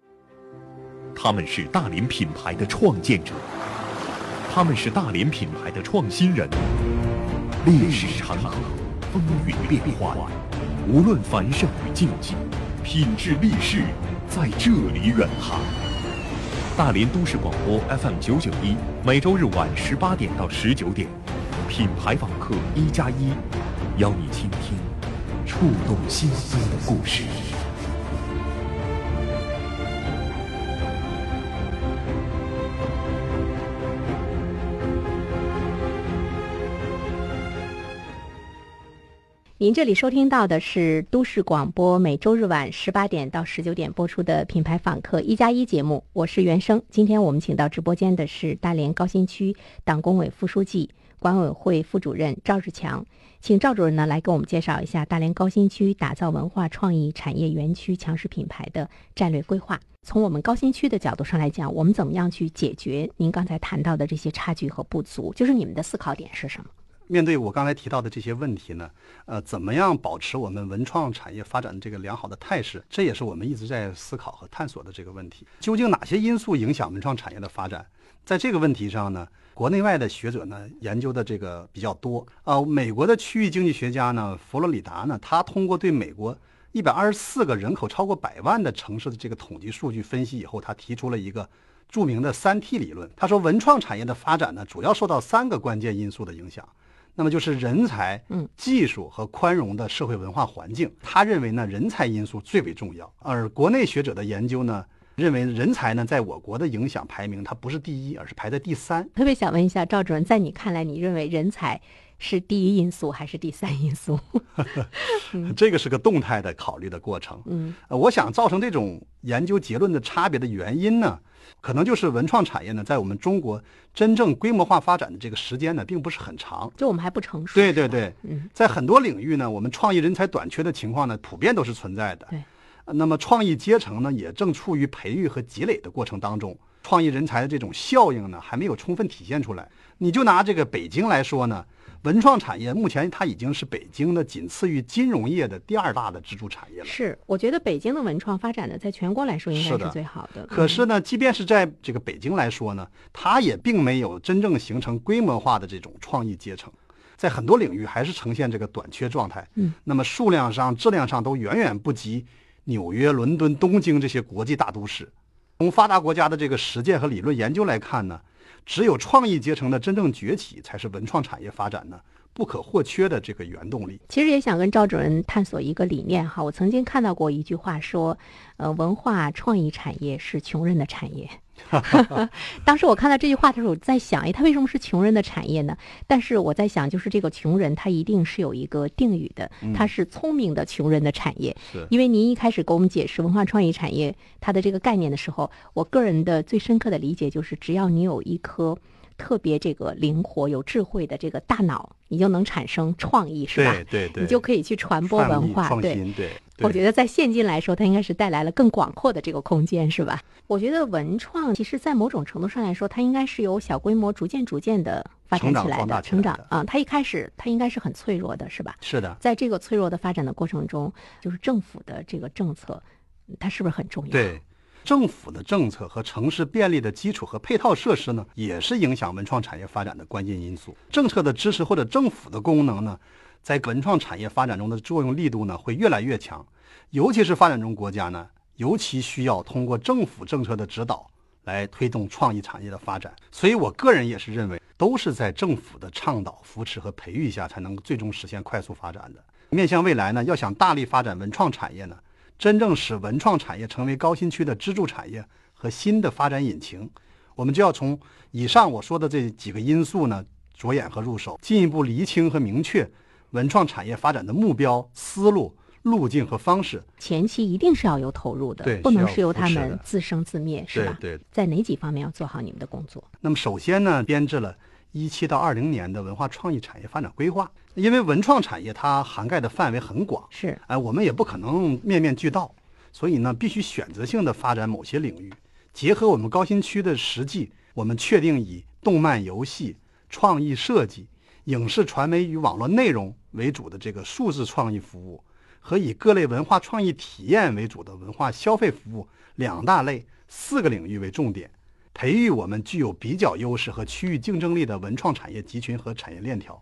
他们是大连品牌的创建者，他们是大连品牌的创新人。历史长河，风云变幻，无论繁盛与静寂，品质立世在这里远航。大连都市广播 FM 九九一，每周日晚十八点到十九点，品牌访客一加一，邀你倾听触动心扉的故事。您这里收听到的是都市广播每周日晚十八点到十九点播出的品牌访客一加一节目，我是袁生。今天我们请到直播间的是大连高新区党工委副书记、管委会副主任赵志强，请赵主任呢来给我们介绍一下大连高新区打造文化创意产业园区强势品牌的战略规划。从我们高新区的角度上来讲，我们怎么样去解决您刚才谈到的这些差距和不足？就是你们的思考点是什么？面对我刚才提到的这些问题呢，呃，怎么样保持我们文创产业发展的这个良好的态势？这也是我们一直在思考和探索的这个问题。究竟哪些因素影响文创产业的发展？在这个问题上呢，国内外的学者呢研究的这个比较多啊。美国的区域经济学家呢，佛罗里达呢，他通过对美国一百二十四个人口超过百万的城市的这个统计数据分析以后，他提出了一个著名的三 T 理论。他说，文创产业的发展呢，主要受到三个关键因素的影响。那么就是人才、嗯技术和宽容的社会文化环境。他认为呢，人才因素最为重要。而国内学者的研究呢，认为人才呢，在我国的影响排名，它不是第一，而是排在第三。特别想问一下赵主任，在你看来，你认为人才是第一因素还是第三因素？<laughs> 这个是个动态的考虑的过程。嗯呃，我想造成这种研究结论的差别的原因呢，可能就是文创产业呢，在我们中国真正规模化发展的这个时间呢，并不是很长。就我们还不成熟。对对对，嗯，在很多领域呢，我们创意人才短缺的情况呢，普遍都是存在的。对呃那么创意阶层呢，也正处于培育和积累的过程当中，创意人才的这种效应呢，还没有充分体现出来。你就拿这个北京来说呢，文创产业目前它已经是北京的仅次于金融业的第二大的支柱产业了。是，我觉得北京的文创发展的，在全国来说应该是最好的。可是呢，即便是在这个北京来说呢，它也并没有真正形成规模化的这种创意阶层，在很多领域还是呈现这个短缺状态。嗯，那么数量上、质量上都远远不及纽约、伦敦、东京这些国际大都市。从发达国家的这个实践和理论研究来看呢，只有创意阶层的真正崛起，才是文创产业发展呢不可或缺的这个原动力。其实也想跟赵主任探索一个理念哈。我曾经看到过一句话说，呃，文化创意产业是穷人的产业。<laughs> 当时我看到这句话的时候，我在想，哎，它为什么是穷人的产业呢？但是我在想，就是这个穷人，他一定是有一个定语的，他是聪明的穷人的产业。是因为您一开始给我们解释文化创意产业它的这个概念的时候，我个人的最深刻的理解就是，只要你有一颗特别这个灵活、有智慧的这个大脑，你就能产生创意，是吧？对对对，你就可以去传播文化，对。意创新，对。对我觉得在现今来说，它应该是带来了更广阔的这个空间，是吧？我觉得文创其实，在某种程度上来说，它应该是由小规模逐渐逐渐的发展起来的，壮大起来的成长啊、它一开始它应该是很脆弱的，是吧？是的，在这个脆弱的发展的过程中，就是政府的这个政策，它是不是很重要？对，政府的政策和城市便利的基础和配套设施呢，也是影响文创产业发展的关键因素。政策的支持或者政府的功能呢，在文创产业发展中的作用力度呢，会越来越强。尤其是发展中国家呢，尤其需要通过政府政策的指导来推动创意产业的发展。所以我个人也是认为，都是在政府的倡导、扶持和培育下，才能最终实现快速发展的。面向未来呢，要想大力发展文创产业呢，真正使文创产业成为高新区的支柱产业和新的发展引擎，我们就要从以上我说的这几个因素呢着眼和入手，进一步厘清和明确文创产业发展的目标、思路、路径和方式。前期一定是要有投入的，对不能是由他们自生自灭，是吧？对对在哪几方面要做好你们的工作？那么首先呢，编制了一七到二零年的文化创意产业发展规划，因为文创产业它涵盖的范围很广，是。哎，我们也不可能面面俱到，所以呢，必须选择性的发展某些领域，结合我们高新区的实际，我们确定以动漫、游戏、创意设计、影视传媒与网络内容为主的这个数字创意服务，和以各类文化创意体验为主的文化消费服务两大类四个领域为重点，培育我们具有比较优势和区域竞争力的文创产业集群和产业链条，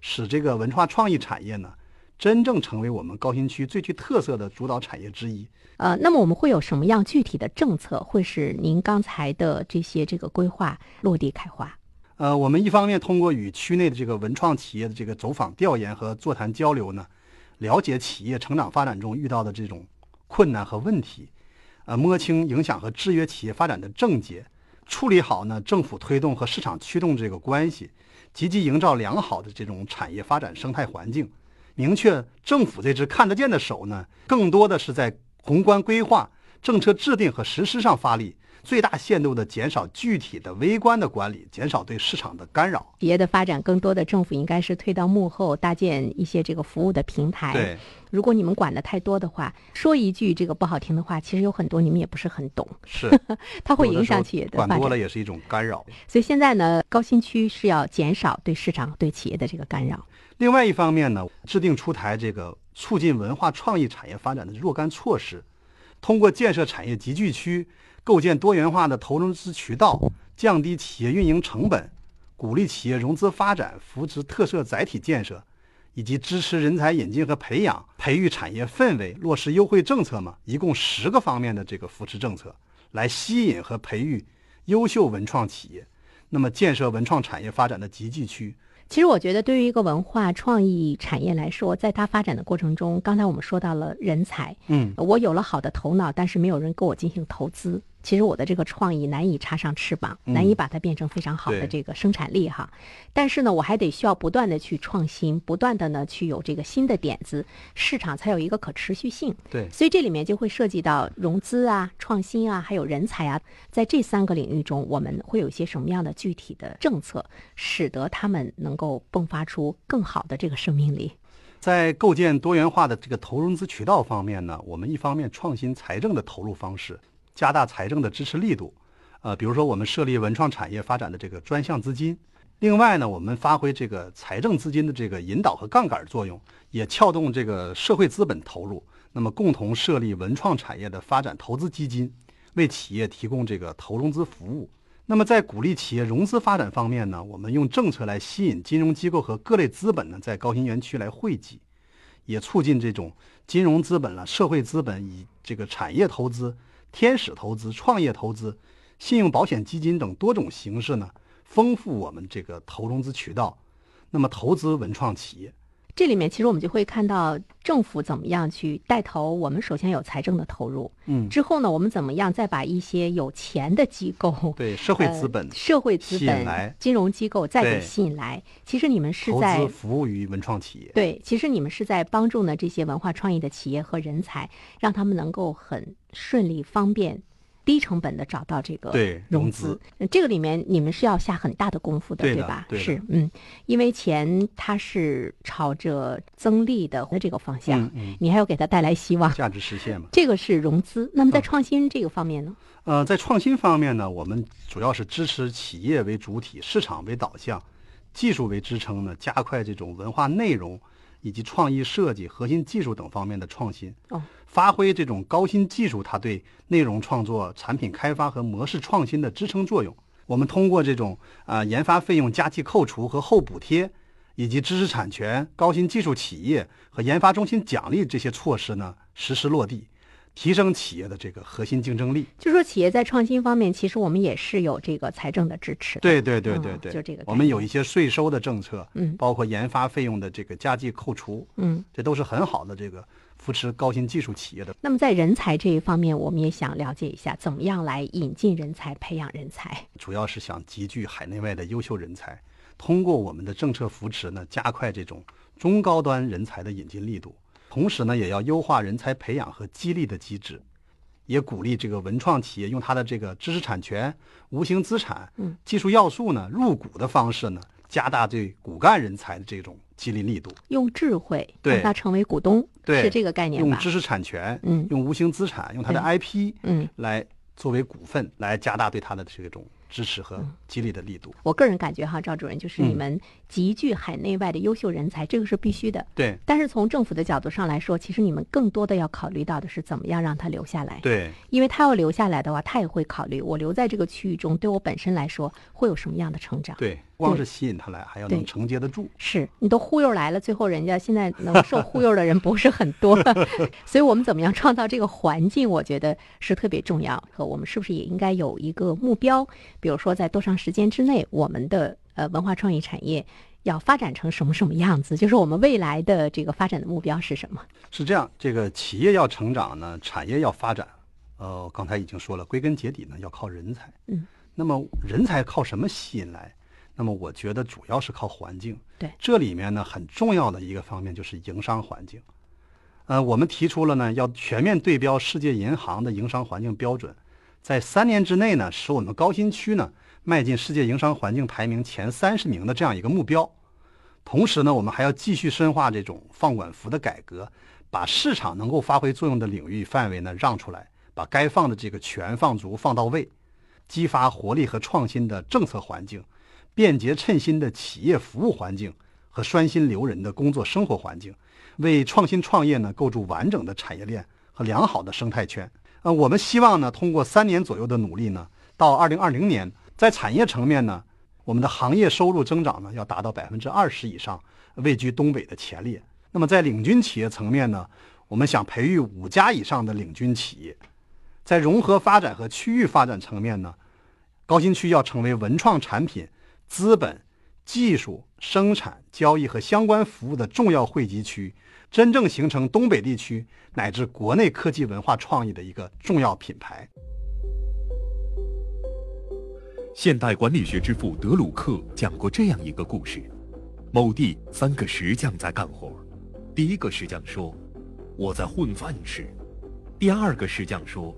使这个文化创意产业呢，真正成为我们高新区最具特色的主导产业之一。呃，那么我们会有什么样具体的政策，会使您刚才的这些这个规划落地开花？呃，我们一方面通过与区内的这个文创企业的这个走访调研和座谈交流呢，了解企业成长发展中遇到的这种困难和问题，呃，摸清影响和制约企业发展的症结，处理好呢政府推动和市场驱动这个关系，积极营造良好的这种产业发展生态环境，明确政府这只看得见的手呢，更多的是在宏观规划、政策制定和实施上发力。最大限度地减少具体的微观的管理，减少对市场的干扰。企业的发展，更多的政府应该是退到幕后，搭建一些这个服务的平台。对，如果你们管的太多的话，说一句这个不好听的话，其实有很多你们也不是很懂，是 <laughs> 它会影响企业的管。多了也是一种干扰。所以现在呢，高新区是要减少对市场、对企业的这个干扰。另外一方面呢，制定出台这个促进文化创意产业发展的若干措施，通过建设产业集聚区。构建多元化的投融资渠道，降低企业运营成本，鼓励企业融资发展、扶持特色载体建设，以及支持人才引进和培养、培育产业氛围、落实优惠政策嘛，一共十个方面的这个扶持政策，来吸引和培育优秀文创企业，那么建设文创产业发展的集聚区。其实我觉得，对于一个文化创意产业来说，在它发展的过程中，刚才我们说到了人才，嗯，我有了好的头脑，但是没有人给我进行投资。其实我的这个创意难以插上翅膀，难以把它变成非常好的这个生产力哈。但是呢，我还得需要不断的去创新，不断的呢去有这个新的点子，市场才有一个可持续性。对，所以这里面就会涉及到融资啊、创新啊，还有人才啊，在这三个领域中，我们会有一些什么样的具体的政策，使得他们能够迸发出更好的这个生命力？在构建多元化的这个投融资渠道方面呢，我们一方面创新财政的投入方式。加大财政的支持力度，呃，比如说我们设立文创产业发展的这个专项资金。另外呢，我们发挥这个财政资金的这个引导和杠杆作用，也撬动这个社会资本投入。那么，共同设立文创产业的发展投资基金，为企业提供这个投融资服务。那么，在鼓励企业融资发展方面呢，我们用政策来吸引金融机构和各类资本呢，在高新园区来汇集，也促进这种金融资本了、社会资本以这个产业投资。天使投资、创业投资、信用保险基金等多种形式呢，丰富我们这个投融资渠道。那么，投资文创企业，这里面其实我们就会看到政府怎么样去带头。我们首先有财政的投入，嗯，之后呢，我们怎么样再把一些有钱的机构，对社会资本、社会资本、来金融机构再给吸引来。其实你们是在服务于文创企业，对，其实你们是在帮助呢这些文化创意的企业和人才，让他们能够很。顺利、方便、低成本的找到这个融资，这个里面你们是要下很大的功夫的，对吧？是，嗯，因为钱它是朝着增利的这个方向，你还要给它带来希望，价值实现嘛。这个是融资。那么在创新这个方面呢？呃，在创新方面呢，我们主要是支持企业为主体、市场为导向、技术为支撑呢，加快这种文化内容。以及创意设计、核心技术等方面的创新，哦，发挥这种高新技术它对内容创作、产品开发和模式创新的支撑作用。我们通过这种啊研发费用加计扣除和后补贴，以及知识产权、高新技术企业和研发中心奖励这些措施呢，实施落地。提升企业的这个核心竞争力，就说企业在创新方面，其实我们也是有这个财政的支持。对对对对对，就这个，我们有一些税收的政策，嗯，包括研发费用的这个加计扣除，嗯，这都是很好的这个扶持高新技术企业的。那么在人才这一方面，我们也想了解一下，怎么样来引进人才、培养人才？主要是想集聚海内外的优秀人才，通过我们的政策扶持呢，加快这种中高端人才的引进力度，同时呢，也要优化人才培养和激励的机制。也鼓励这个文创企业用它的这个知识产权、无形资产、技术要素呢入股的方式呢，加大对骨干人才的这种激励力度。用智慧让他成为股东，对是这个概念吧？用知识产权，嗯，用无形资产，用它的 IP，嗯，来作为股份，来加大对它的这种。支持和激励的力度，我个人感觉哈，赵主任就是你们集聚海内外的优秀人才，这个是必须的。对。但是从政府的角度上来说，其实你们更多的要考虑到的是怎么样让他留下来。对。因为他要留下来的话，他也会考虑我留在这个区域中，对我本身来说会有什么样的成长。对。光是吸引他来，还要能承接得住。是你都忽悠来了，最后人家现在能受忽悠的人不是很多，<laughs> 所以我们怎么样创造这个环境，我觉得是特别重要。和我们是不是也应该有一个目标？比如说在多长时间之内，我们的呃文化创意产业要发展成什么什么样子？就是我们未来的这个发展的目标是什么？是这样，这个企业要成长呢，产业要发展，呃，刚才已经说了，归根结底呢要靠人才。嗯，那么人才靠什么吸引来？那么我觉得主要是靠环境。对，这里面呢很重要的一个方面就是营商环境。呃，我们提出了呢要全面对标世界银行的营商环境标准，在三年之内呢使我们高新区呢迈进世界营商环境排名前三十名的这样一个目标。同时呢，我们还要继续深化这种放管服的改革，把市场能够发挥作用的领域范围呢让出来，把该放的这个全放足放到位，激发活力和创新的政策环境。便捷称心的企业服务环境和拴心留人的工作生活环境，为创新创业呢构筑完整的产业链和良好的生态圈。呃，我们希望呢通过三年左右的努力呢，到二零二零年，在产业层面呢，我们的行业收入增长呢要达到百分之二十以上，位居东北的前列。那么在领军企业层面呢，我们想培育五家以上的领军企业。在融合发展和区域发展层面呢，高新区要成为文创产品、资本、技术、生产、交易和相关服务的重要汇集区，真正形成东北地区乃至国内科技文化创意的一个重要品牌。现代管理学之父德鲁克讲过这样一个故事：某地三个石匠在干活，第一个石匠说：“我在混饭吃。”第二个石匠说：“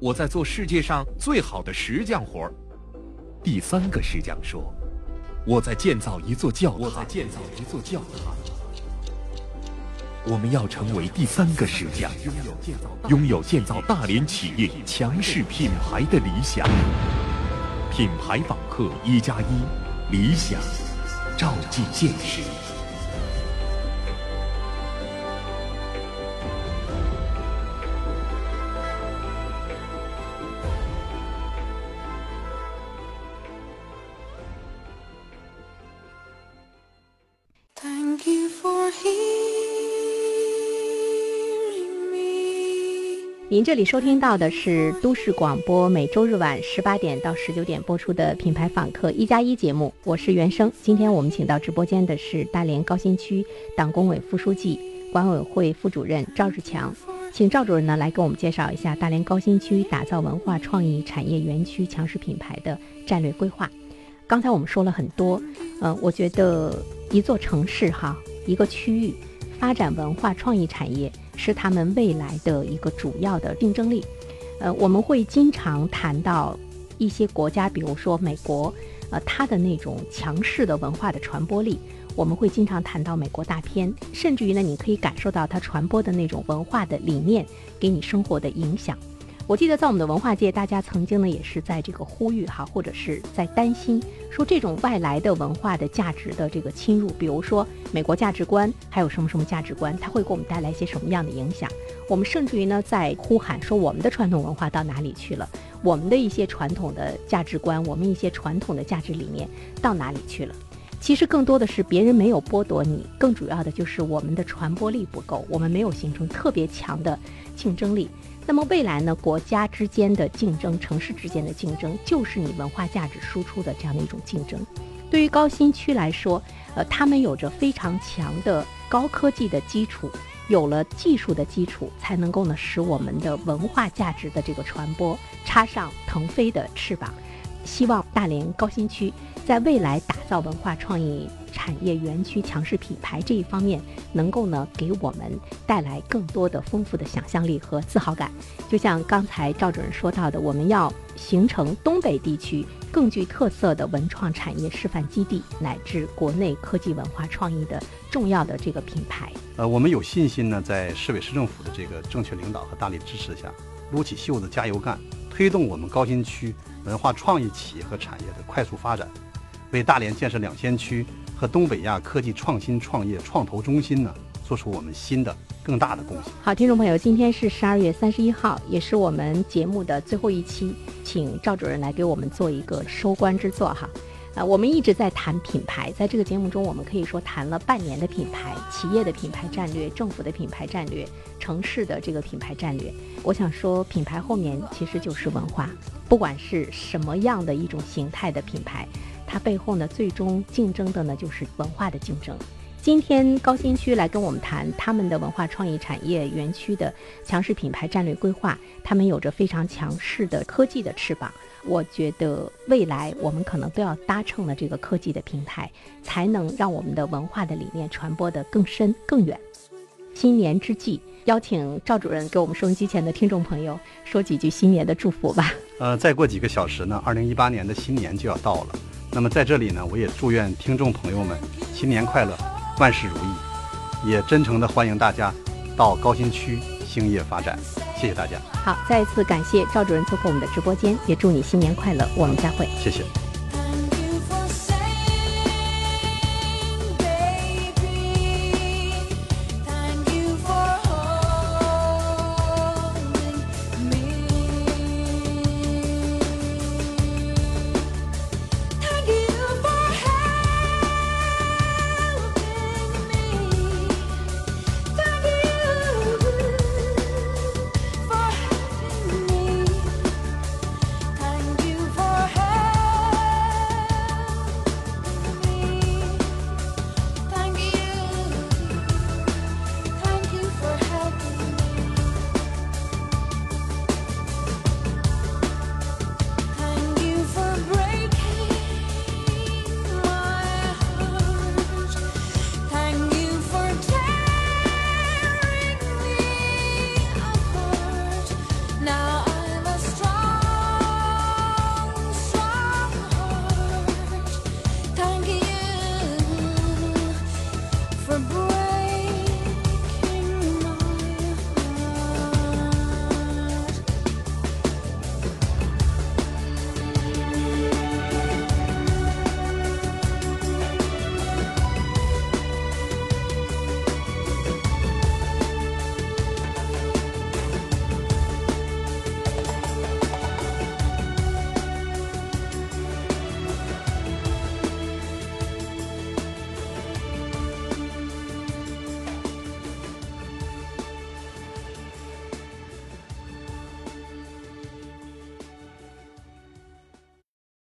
我在做世界上最好的石匠活。”第三个石匠说：“我在建造一座教堂。”我在建造一座教堂。我们要成为第三个石匠，拥有建造大连企业强势品牌的理想。品牌访客一加一，理想照进现实。您这里收听到的是都市广播每周日晚十八点到十九点播出的品牌访客一加一节目，我是袁生。今天我们请到直播间的是大连高新区党工委副书记、管委会副主任赵志强，请赵主任呢来给我们介绍一下大连高新区打造文化创意产业园区强势品牌的战略规划。刚才我们说了很多，嗯，我觉得一座城市哈，一个区域发展文化创意产业。是他们未来的一个主要的竞争力。呃，我们会经常谈到一些国家，比如说美国，呃，它的那种强势的文化的传播力。我们会经常谈到美国大片，甚至于呢，你可以感受到它传播的那种文化的理念给你生活的影响。我记得在我们的文化界，大家曾经呢也是在这个呼吁哈，或者是在担心说这种外来的文化的价值的这个侵入，比如说美国价值观，还有什么什么价值观，它会给我们带来一些什么样的影响？我们甚至于呢在呼喊说我们的传统文化到哪里去了？我们的一些传统的价值观，我们一些传统的价值理念到哪里去了？其实更多的是别人没有剥夺你，更主要的就是我们的传播力不够，我们没有形成特别强的竞争力。那么未来呢？国家之间的竞争，城市之间的竞争，就是你文化价值输出的这样的一种竞争。对于高新区来说，呃，他们有着非常强的高科技的基础，有了技术的基础，才能够呢使我们的文化价值的这个传播插上腾飞的翅膀。希望大连高新区在未来打造文化创意。产业园区强势品牌这一方面，能够呢给我们带来更多的丰富的想象力和自豪感。就像刚才赵主任说到的，我们要形成东北地区更具特色的文创产业示范基地，乃至国内科技文化创意的重要的这个品牌。呃，我们有信心呢，在市委市政府的这个正确领导和大力支持下，撸起袖子加油干，推动我们高新区文化创意企业和产业的快速发展，为大连建设两先区。和东北亚科技创新创业创投中心呢，做出我们新的更大的贡献。好，听众朋友，今天是十二月三十一号，也是我们节目的最后一期，请赵主任来给我们做一个收官之作哈。啊，我们一直在谈品牌，在这个节目中，我们可以说谈了半年的品牌、企业的品牌战略、政府的品牌战略、城市的这个品牌战略。我想说，品牌后面其实就是文化，不管是什么样的一种形态的品牌。它背后呢，最终竞争的呢就是文化的竞争。今天高新区来跟我们谈他们的文化创意产业园区的强势品牌战略规划，他们有着非常强势的科技的翅膀。我觉得未来我们可能都要搭乘了这个科技的平台，才能让我们的文化的理念传播的更深更远。新年之际，邀请赵主任给我们收音机前的听众朋友说几句新年的祝福吧。呃，再过几个小时呢，二零一八年的新年就要到了。那么在这里呢，我也祝愿听众朋友们新年快乐，万事如意，也真诚的欢迎大家到高新区兴业发展。谢谢大家。好，再一次感谢赵主任做客我们的直播间，也祝你新年快乐。我们再会。谢谢。